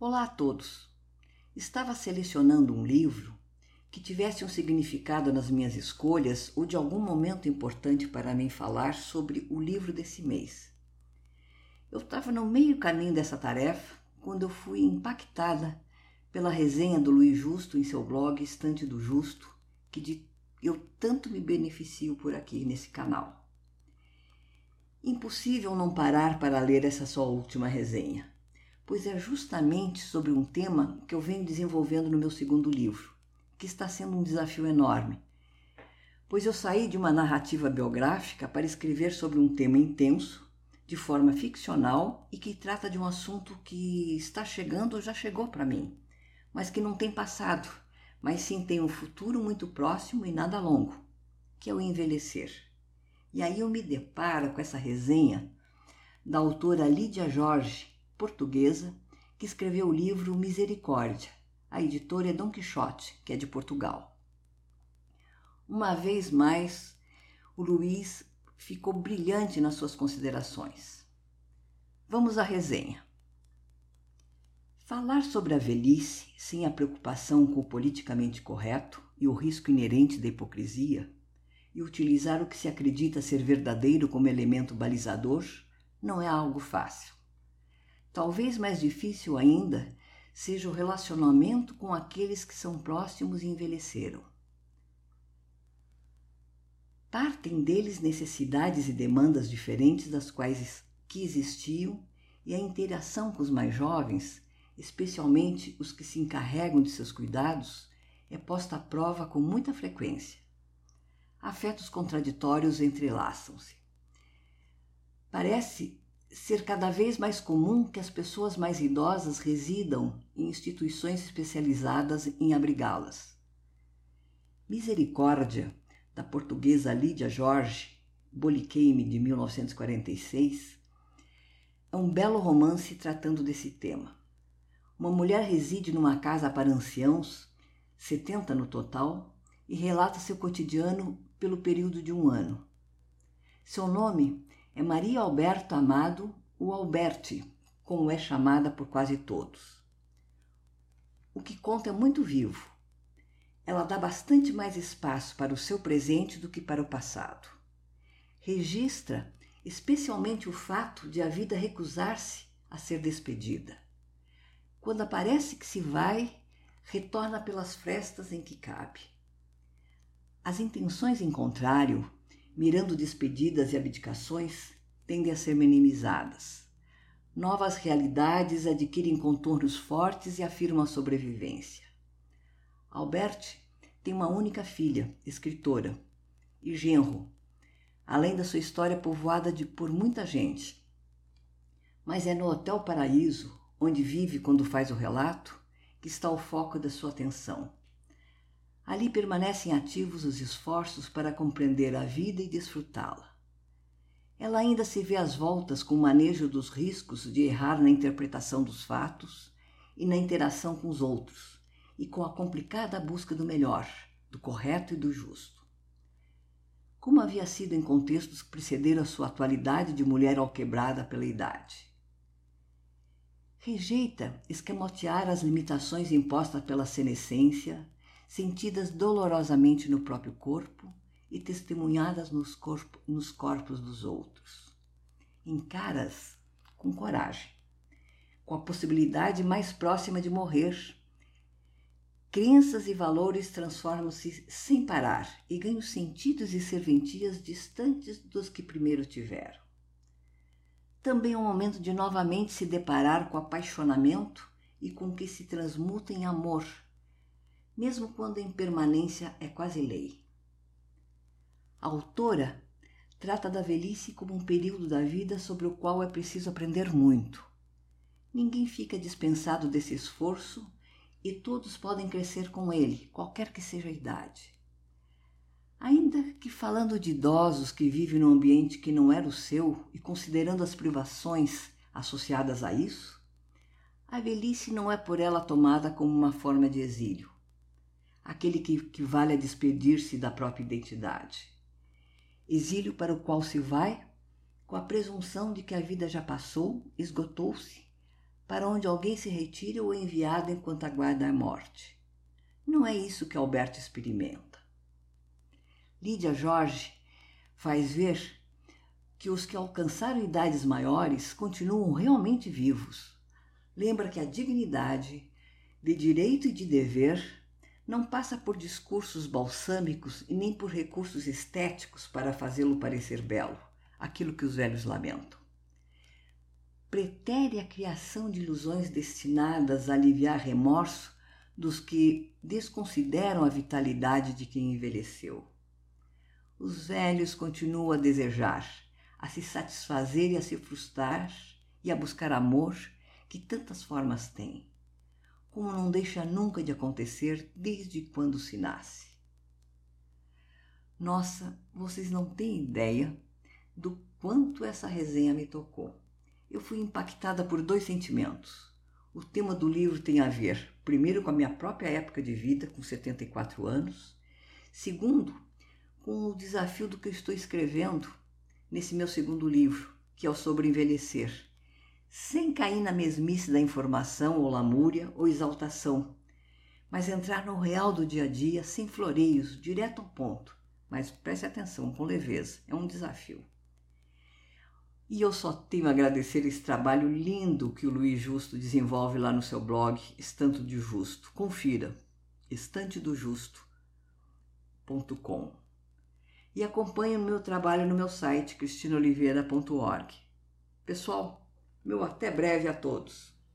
Olá a todos! Estava selecionando um livro que tivesse um significado nas minhas escolhas ou de algum momento importante para mim falar sobre o livro desse mês. Eu estava no meio caminho dessa tarefa quando eu fui impactada pela resenha do Luiz Justo em seu blog Estante do Justo, que de, eu tanto me beneficio por aqui nesse canal. Impossível não parar para ler essa sua última resenha pois é justamente sobre um tema que eu venho desenvolvendo no meu segundo livro, que está sendo um desafio enorme. Pois eu saí de uma narrativa biográfica para escrever sobre um tema intenso, de forma ficcional e que trata de um assunto que está chegando ou já chegou para mim, mas que não tem passado, mas sim tem um futuro muito próximo e nada longo, que é o envelhecer. E aí eu me deparo com essa resenha da autora Lídia Jorge, portuguesa que escreveu o livro Misericórdia. A editora é Dom Quixote, que é de Portugal. Uma vez mais, o Luiz ficou brilhante nas suas considerações. Vamos à resenha. Falar sobre a velhice sem a preocupação com o politicamente correto e o risco inerente da hipocrisia, e utilizar o que se acredita ser verdadeiro como elemento balizador, não é algo fácil. Talvez mais difícil ainda seja o relacionamento com aqueles que são próximos e envelheceram. Partem deles necessidades e demandas diferentes das quais que existiam e a interação com os mais jovens, especialmente os que se encarregam de seus cuidados, é posta à prova com muita frequência. Afetos contraditórios entrelaçam-se. Parece ser cada vez mais comum que as pessoas mais idosas residam em instituições especializadas em abrigá-las. Misericórdia, da portuguesa Lídia Jorge, Boliqueime, de 1946, é um belo romance tratando desse tema. Uma mulher reside numa casa para anciãos, 70 no total, e relata seu cotidiano pelo período de um ano. Seu nome é Maria Alberto Amado, o Alberti, como é chamada por quase todos. O que conta é muito vivo. Ela dá bastante mais espaço para o seu presente do que para o passado. Registra especialmente o fato de a vida recusar-se a ser despedida. Quando aparece que se vai, retorna pelas frestas em que cabe. As intenções em contrário mirando despedidas e abdicações, tendem a ser minimizadas. Novas realidades adquirem contornos fortes e afirmam a sobrevivência. Albert tem uma única filha, escritora, e genro, além da sua história povoada de, por muita gente. Mas é no Hotel Paraíso, onde vive quando faz o relato, que está o foco da sua atenção. Ali permanecem ativos os esforços para compreender a vida e desfrutá-la. Ela ainda se vê às voltas com o manejo dos riscos de errar na interpretação dos fatos e na interação com os outros, e com a complicada busca do melhor, do correto e do justo. Como havia sido em contextos que precederam a sua atualidade de mulher alquebrada pela idade. Rejeita esquemotear as limitações impostas pela senescência, sentidas dolorosamente no próprio corpo e testemunhadas nos, corpo, nos corpos dos outros. Encaras com coragem, com a possibilidade mais próxima de morrer. Crenças e valores transformam-se sem parar e ganham sentidos e serventias distantes dos que primeiro tiveram. Também é um momento de novamente se deparar com apaixonamento e com o que se transmuta em amor mesmo quando a impermanência é quase lei. A autora trata da velhice como um período da vida sobre o qual é preciso aprender muito. Ninguém fica dispensado desse esforço e todos podem crescer com ele, qualquer que seja a idade. Ainda que falando de idosos que vivem num ambiente que não era o seu e considerando as privações associadas a isso, a velhice não é por ela tomada como uma forma de exílio aquele que, que vale a despedir-se da própria identidade. Exílio para o qual se vai com a presunção de que a vida já passou, esgotou-se, para onde alguém se retire ou é enviado enquanto aguarda a morte. Não é isso que Alberto experimenta. Lídia Jorge faz ver que os que alcançaram idades maiores continuam realmente vivos. Lembra que a dignidade, de direito e de dever, não passa por discursos balsâmicos e nem por recursos estéticos para fazê-lo parecer belo, aquilo que os velhos lamentam. Pretere a criação de ilusões destinadas a aliviar remorso dos que desconsideram a vitalidade de quem envelheceu. Os velhos continuam a desejar, a se satisfazer e a se frustrar e a buscar amor que tantas formas têm, como não deixa nunca de acontecer desde quando se nasce. Nossa, vocês não têm ideia do quanto essa resenha me tocou. Eu fui impactada por dois sentimentos. O tema do livro tem a ver, primeiro, com a minha própria época de vida, com 74 anos, segundo, com o desafio do que eu estou escrevendo nesse meu segundo livro, que é o sobre envelhecer, sem cair na mesmice da informação ou lamúria ou exaltação, mas entrar no real do dia a dia sem floreios, direto ao ponto. Mas preste atenção, com leveza, é um desafio. E eu só tenho a agradecer esse trabalho lindo que o Luiz Justo desenvolve lá no seu blog Estante do Justo. Confira, estantedojusto.com. E acompanhe o meu trabalho no meu site cristinoliveira.org. Pessoal, meu até breve a todos.